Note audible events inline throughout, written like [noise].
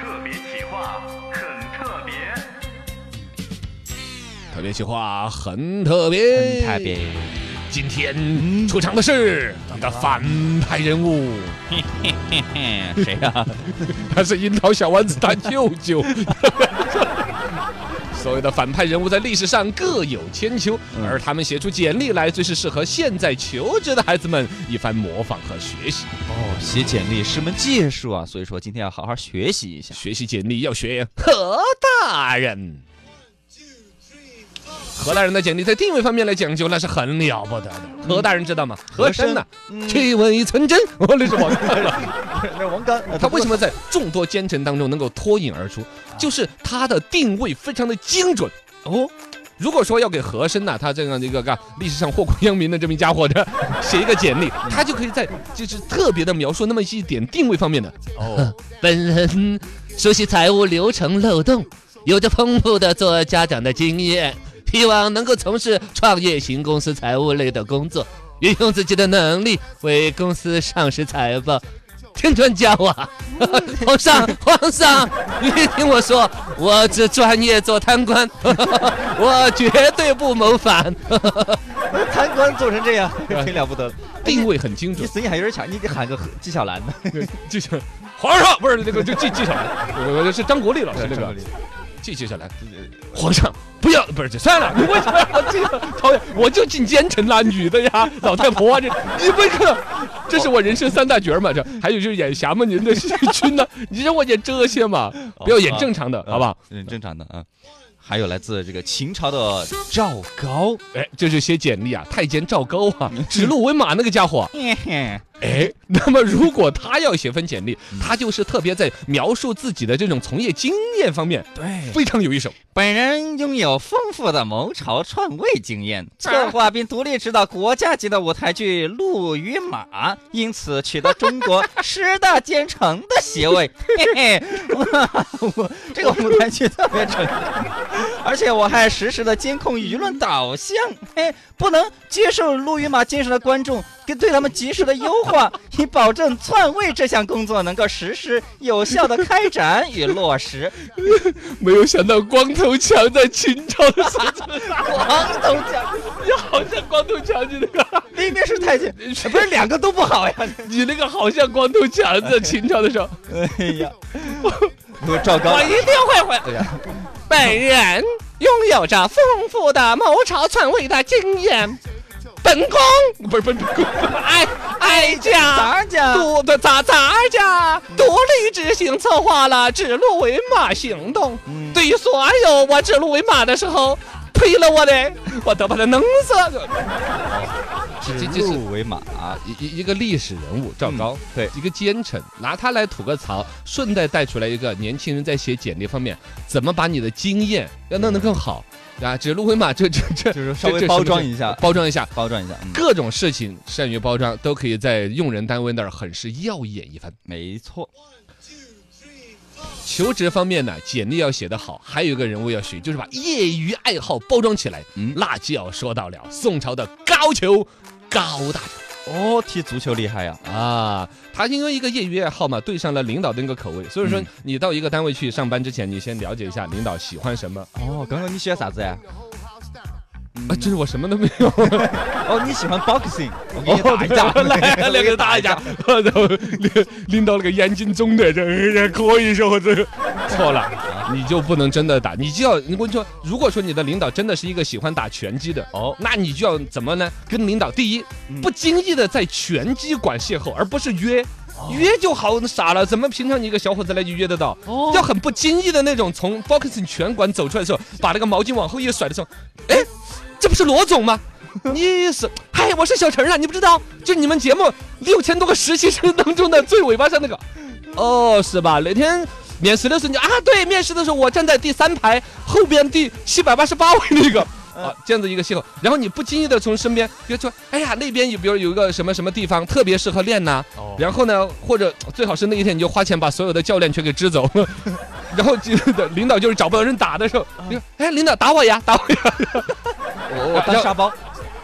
特别企划很特别，特别企划很特别，特别。今天出场的是一个反派人物，[laughs] 谁呀、[laughs] 他是樱桃小丸子他舅舅。[laughs] 所有的反派人物在历史上各有千秋，嗯而他们写出简历来，最是适合现在求职的孩子们一番模仿和学习。哦，写简历是门技术啊，所以说今天要好好学习一下。学习简历要学何大人。何大人的简历在定位方面来讲究，那是很了不得的。何大人知道吗？和珅呐，嗯气味纯真，哦，那是王大人。那 [laughs] 王刚，他为什么在众多奸臣当中能够脱颖而出？就是他的定位非常的精准哦。如果说要给和珅呐、他这样的一个嘎历史上祸国殃民的这么一家伙的 [laughs] 写一个简历，他就可以在就是特别的描述那么一点定位方面的。哦，[laughs] 本人熟悉财务流程漏洞，有着丰富的做家长的经验，希望能够从事创业型公司财务类的工作，运用自己的能力为公司上市财报。添砖加瓦，[laughs] 皇上，皇上，你听我说，我只专业做贪官，[laughs] 我绝对不谋反。贪官做成这样，[laughs] 挺了不得的。定位很精准你，声音还有点强，你得喊个纪晓岚呢。纪晓，皇上不是那个就纪纪晓岚，我我是张国立老师那个。记记下来，皇上不要，不是这算了，你为什么要这个讨厌？我就进奸臣啦，女的呀，老太婆啊，这你不看，这是我人生三大角嘛，这还有就是演侠嘛，您的戏 [laughs] 君呢，你让我演这些嘛，不要演正常的，好不好？嗯，正常的啊。还有来自这个秦朝的赵高，哎，这是写简历啊，太监赵高啊，指鹿为马那个家伙，[laughs] 哎，那么如果他要写份简历，他就是特别在描述自己的这种从业经验方面对，非常有一手。本人拥有丰富的谋朝篡位经验，策划并独立指导国家级的舞台剧《鹿与马》，因此取得中国十大奸臣的席位。嘿嘿，我这个舞台剧特别成功，而且我还实时的监控舆论导向，嘿，不能接受《路与马》精神的观众，跟对他们及时的优化，[laughs] 以保证篡位这项工作能够实施有效的开展与落实。[laughs] 没有想到光头强在秦朝的时候，[laughs] 光头强。你好像光头强，你那个，明明是太监，不是两个都不好呀！你那个好像光头强在秦朝的时候。哎呀，我赵高我，一定会回。哎呀，本人拥有着丰富的谋朝篡位的经验，本宫不是不是本宫，[laughs] 哀哀家咱家独的咱咱家独立执行策划了指鹿为马行动，嗯。对于所有我指鹿为马的时候推了我的，我都把他弄死。指这是鹿为马，一一一个历史人物赵高，对一个奸臣，拿他来吐个槽，顺带带出来一个年轻人在写简历方面怎么把你的经验要弄得更好啊，指鹿为马，这这这就是稍微包装一下，包装一下。包装一下，嗯，各种事情善于包装，都可以在用人单位那儿很是耀眼一番。没错，求职方面呢，简历要写得好，还有一个人物要学，就是把业余爱好包装起来。嗯那就要说到了宋朝的高俅高大上。哦，踢足球厉害呀，啊，他因为一个业余爱好嘛，对上了领导的那个口味，所以说嗯你到一个单位去上班之前，你先了解一下领导喜欢什么。哦，刚刚你写啥子呀？啊，这是我什么都没有。[laughs] 哦，你喜欢 boxing，我给你打一架，[laughs] 来两个打一架，[laughs] 然后拎拎到那个眼睛中的，这也可以说这个错了，你就不能真的打，你就要我跟你说，如果说你的领导真的是一个喜欢打拳击的，哦，那你就要怎么呢？跟领导第一嗯不经意的在拳击馆邂逅，而不是约。约就好傻了，怎么平常你一个小伙子来就约得到？哦要很不经意的那种，从 boxing 拳馆走出来的时候，把那个毛巾往后一甩的时候，哎，这不是罗总吗？[laughs] 你是，嗨，我是小陈啊，你不知道，就是你们节目六千多个实习生当中的最尾巴上那个，[laughs] 哦，是吧？那天面试的时候你啊，对，面试的时候我站在第三排后边第七百八十八位那个。[laughs] 啊，这样子一个系统，然后你不经意的从身边，比如说，哎呀，那边有，比如有一个什么什么地方特别适合练呐、哦。然后呢，或者最好是那一天你就花钱把所有的教练全给支走，然后就领导就是找不到人打的时候，你说，哎，领导打我呀，打我呀，我我当沙包，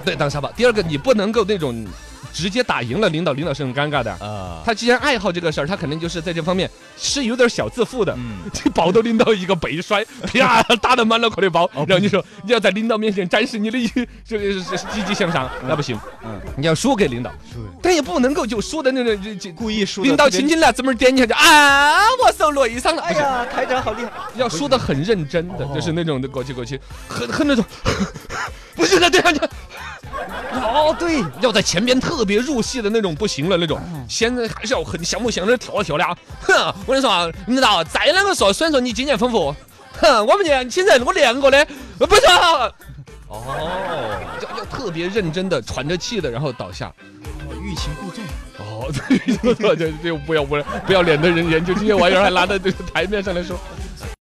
对，当沙包。第二个，你不能够那种直接打赢了领导，领导是很尴尬的。啊，他既然爱好这个事儿，他肯定就是在这方面是有点小自负的。嗯，[laughs] 你抱到领导一个背摔，[laughs] 啪打得满脑壳的包，然后你说你要在领导面前展示你的一 [laughs] 这个积极向上，那不行，嗯。你要输给领导，但也不能够就输的那种就就故意输领导亲亲来，这么点你下就啊，我受累伤了，哎呀，台长好厉害，要输的很认真的，哦。就是那种的过去过去，很很那种，不行的这样就。哦，对，要在前边特别入戏的那种不行了那种，现在还是要很像不像样的跳一跳的啊！哼，我跟你说啊，你知道再啷个说，虽然说你经验丰富，哼，我们年轻人我练过的，呃不是啊，哦，要要特别认真的喘着气的，然后倒下。欲擒故纵，哦，对，[laughs] 就就不要不要不要脸的人研究这些玩意儿，还拿到这个台面上来说。